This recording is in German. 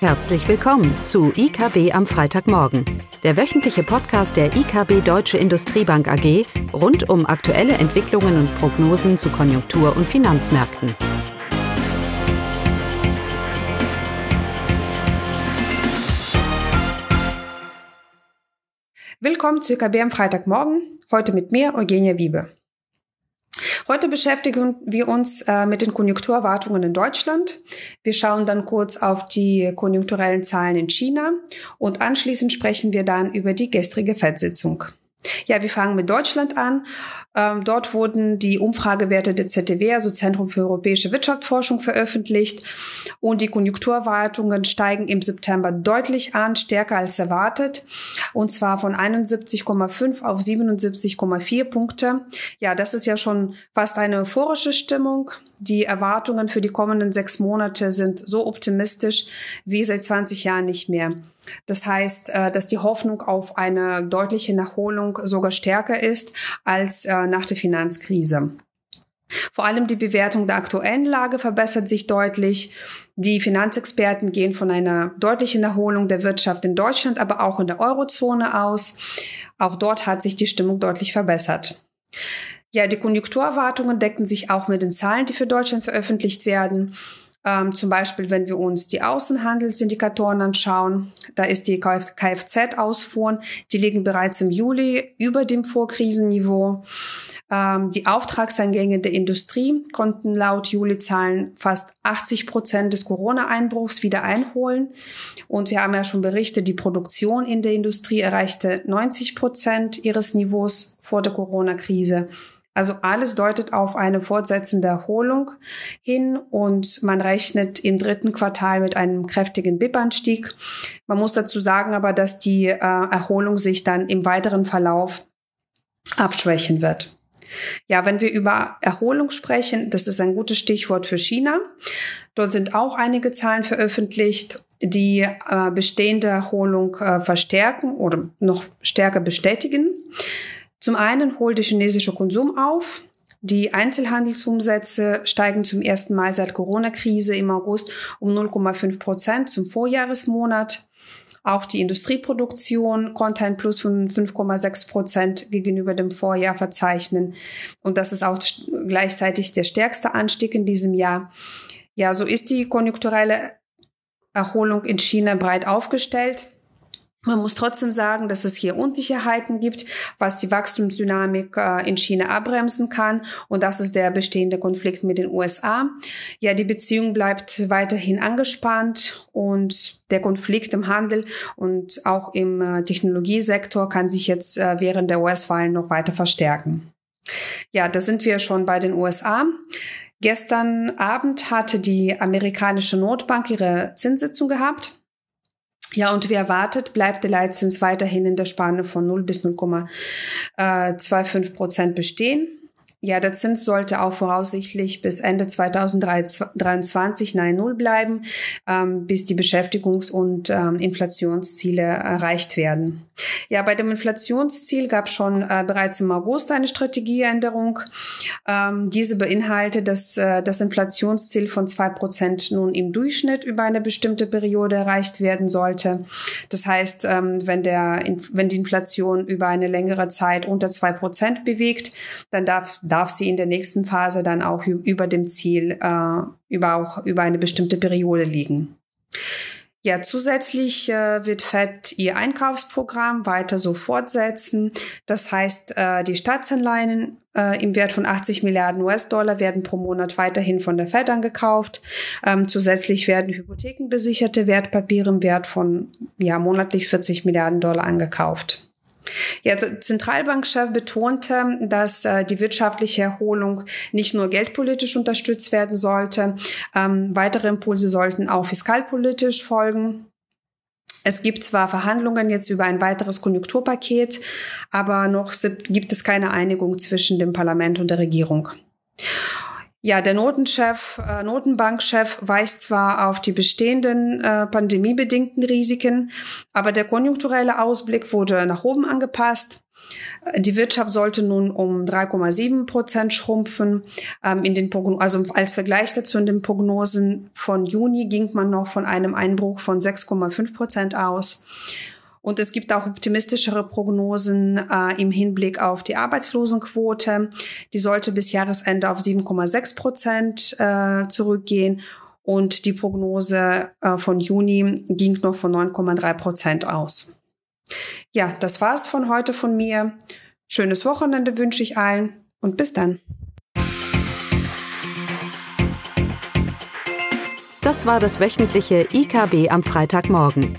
Herzlich willkommen zu IKB am Freitagmorgen, der wöchentliche Podcast der IKB Deutsche Industriebank AG rund um aktuelle Entwicklungen und Prognosen zu Konjunktur- und Finanzmärkten. Willkommen zu IKB am Freitagmorgen, heute mit mir Eugenia Wiebe. Heute beschäftigen wir uns äh, mit den Konjunkturerwartungen in Deutschland. Wir schauen dann kurz auf die konjunkturellen Zahlen in China und anschließend sprechen wir dann über die gestrige FED-Sitzung. Ja, wir fangen mit Deutschland an. Ähm, dort wurden die Umfragewerte der ZDW, also Zentrum für Europäische Wirtschaftsforschung, veröffentlicht und die Konjunkturerwartungen steigen im September deutlich an, stärker als erwartet und zwar von 71,5 auf 77,4 Punkte. Ja, das ist ja schon fast eine euphorische Stimmung. Die Erwartungen für die kommenden sechs Monate sind so optimistisch wie seit 20 Jahren nicht mehr. Das heißt, äh, dass die Hoffnung auf eine deutliche Nachholung sogar stärker ist als äh, nach der Finanzkrise. Vor allem die Bewertung der aktuellen Lage verbessert sich deutlich. Die Finanzexperten gehen von einer deutlichen Erholung der Wirtschaft in Deutschland, aber auch in der Eurozone aus. Auch dort hat sich die Stimmung deutlich verbessert. Ja, die Konjunkturerwartungen decken sich auch mit den Zahlen, die für Deutschland veröffentlicht werden. Ähm, zum Beispiel, wenn wir uns die Außenhandelsindikatoren anschauen, da ist die Kfz-Ausfuhren, die liegen bereits im Juli über dem Vorkrisenniveau. Ähm, die Auftragseingänge der Industrie konnten laut Juli-Zahlen fast 80 Prozent des Corona-Einbruchs wieder einholen. Und wir haben ja schon berichtet, die Produktion in der Industrie erreichte 90 Prozent ihres Niveaus vor der Corona-Krise. Also alles deutet auf eine fortsetzende Erholung hin und man rechnet im dritten Quartal mit einem kräftigen BIP-Anstieg. Man muss dazu sagen aber, dass die äh, Erholung sich dann im weiteren Verlauf abschwächen wird. Ja, wenn wir über Erholung sprechen, das ist ein gutes Stichwort für China. Dort sind auch einige Zahlen veröffentlicht, die äh, bestehende Erholung äh, verstärken oder noch stärker bestätigen. Zum einen holt der chinesische Konsum auf. Die Einzelhandelsumsätze steigen zum ersten Mal seit Corona-Krise im August um 0,5 Prozent zum Vorjahresmonat. Auch die Industrieproduktion konnte ein Plus von 5,6 Prozent gegenüber dem Vorjahr verzeichnen. Und das ist auch gleichzeitig der stärkste Anstieg in diesem Jahr. Ja, so ist die konjunkturelle Erholung in China breit aufgestellt. Man muss trotzdem sagen, dass es hier Unsicherheiten gibt, was die Wachstumsdynamik äh, in China abbremsen kann. Und das ist der bestehende Konflikt mit den USA. Ja, die Beziehung bleibt weiterhin angespannt und der Konflikt im Handel und auch im äh, Technologiesektor kann sich jetzt äh, während der US-Wahlen noch weiter verstärken. Ja, da sind wir schon bei den USA. Gestern Abend hatte die amerikanische Notbank ihre Zinssitzung gehabt. Ja, und wie erwartet bleibt der Leitzins weiterhin in der Spanne von 0 bis 0,25 Prozent bestehen. Ja, der Zins sollte auch voraussichtlich bis Ende 2023 nahe Null bleiben, ähm, bis die Beschäftigungs- und ähm, Inflationsziele erreicht werden. Ja, bei dem Inflationsziel gab schon äh, bereits im August eine Strategieänderung. Ähm, diese beinhaltet, dass äh, das Inflationsziel von zwei Prozent nun im Durchschnitt über eine bestimmte Periode erreicht werden sollte. Das heißt, ähm, wenn, der, wenn die Inflation über eine längere Zeit unter zwei Prozent bewegt, dann darf darf sie in der nächsten Phase dann auch über dem Ziel, äh, über auch über eine bestimmte Periode liegen. Ja, zusätzlich äh, wird FED ihr Einkaufsprogramm weiter so fortsetzen. Das heißt, äh, die Staatsanleihen äh, im Wert von 80 Milliarden US-Dollar werden pro Monat weiterhin von der FED angekauft. Ähm, zusätzlich werden hypothekenbesicherte Wertpapiere im Wert von ja, monatlich 40 Milliarden Dollar angekauft. Ja, Zentralbankchef betonte, dass äh, die wirtschaftliche Erholung nicht nur geldpolitisch unterstützt werden sollte. Ähm, weitere Impulse sollten auch fiskalpolitisch folgen. Es gibt zwar Verhandlungen jetzt über ein weiteres Konjunkturpaket, aber noch gibt es keine Einigung zwischen dem Parlament und der Regierung. Ja, der Notenchef, äh, Notenbankchef weist zwar auf die bestehenden äh, pandemiebedingten Risiken, aber der konjunkturelle Ausblick wurde nach oben angepasst. Die Wirtschaft sollte nun um 3,7 Prozent schrumpfen. Ähm, in den Prognosen, also als Vergleich dazu in den Prognosen von Juni ging man noch von einem Einbruch von 6,5 Prozent aus. Und es gibt auch optimistischere Prognosen äh, im Hinblick auf die Arbeitslosenquote. Die sollte bis Jahresende auf 7,6 Prozent äh, zurückgehen. Und die Prognose äh, von Juni ging noch von 9,3 Prozent aus. Ja, das war's von heute von mir. Schönes Wochenende wünsche ich allen und bis dann. Das war das wöchentliche IKB am Freitagmorgen.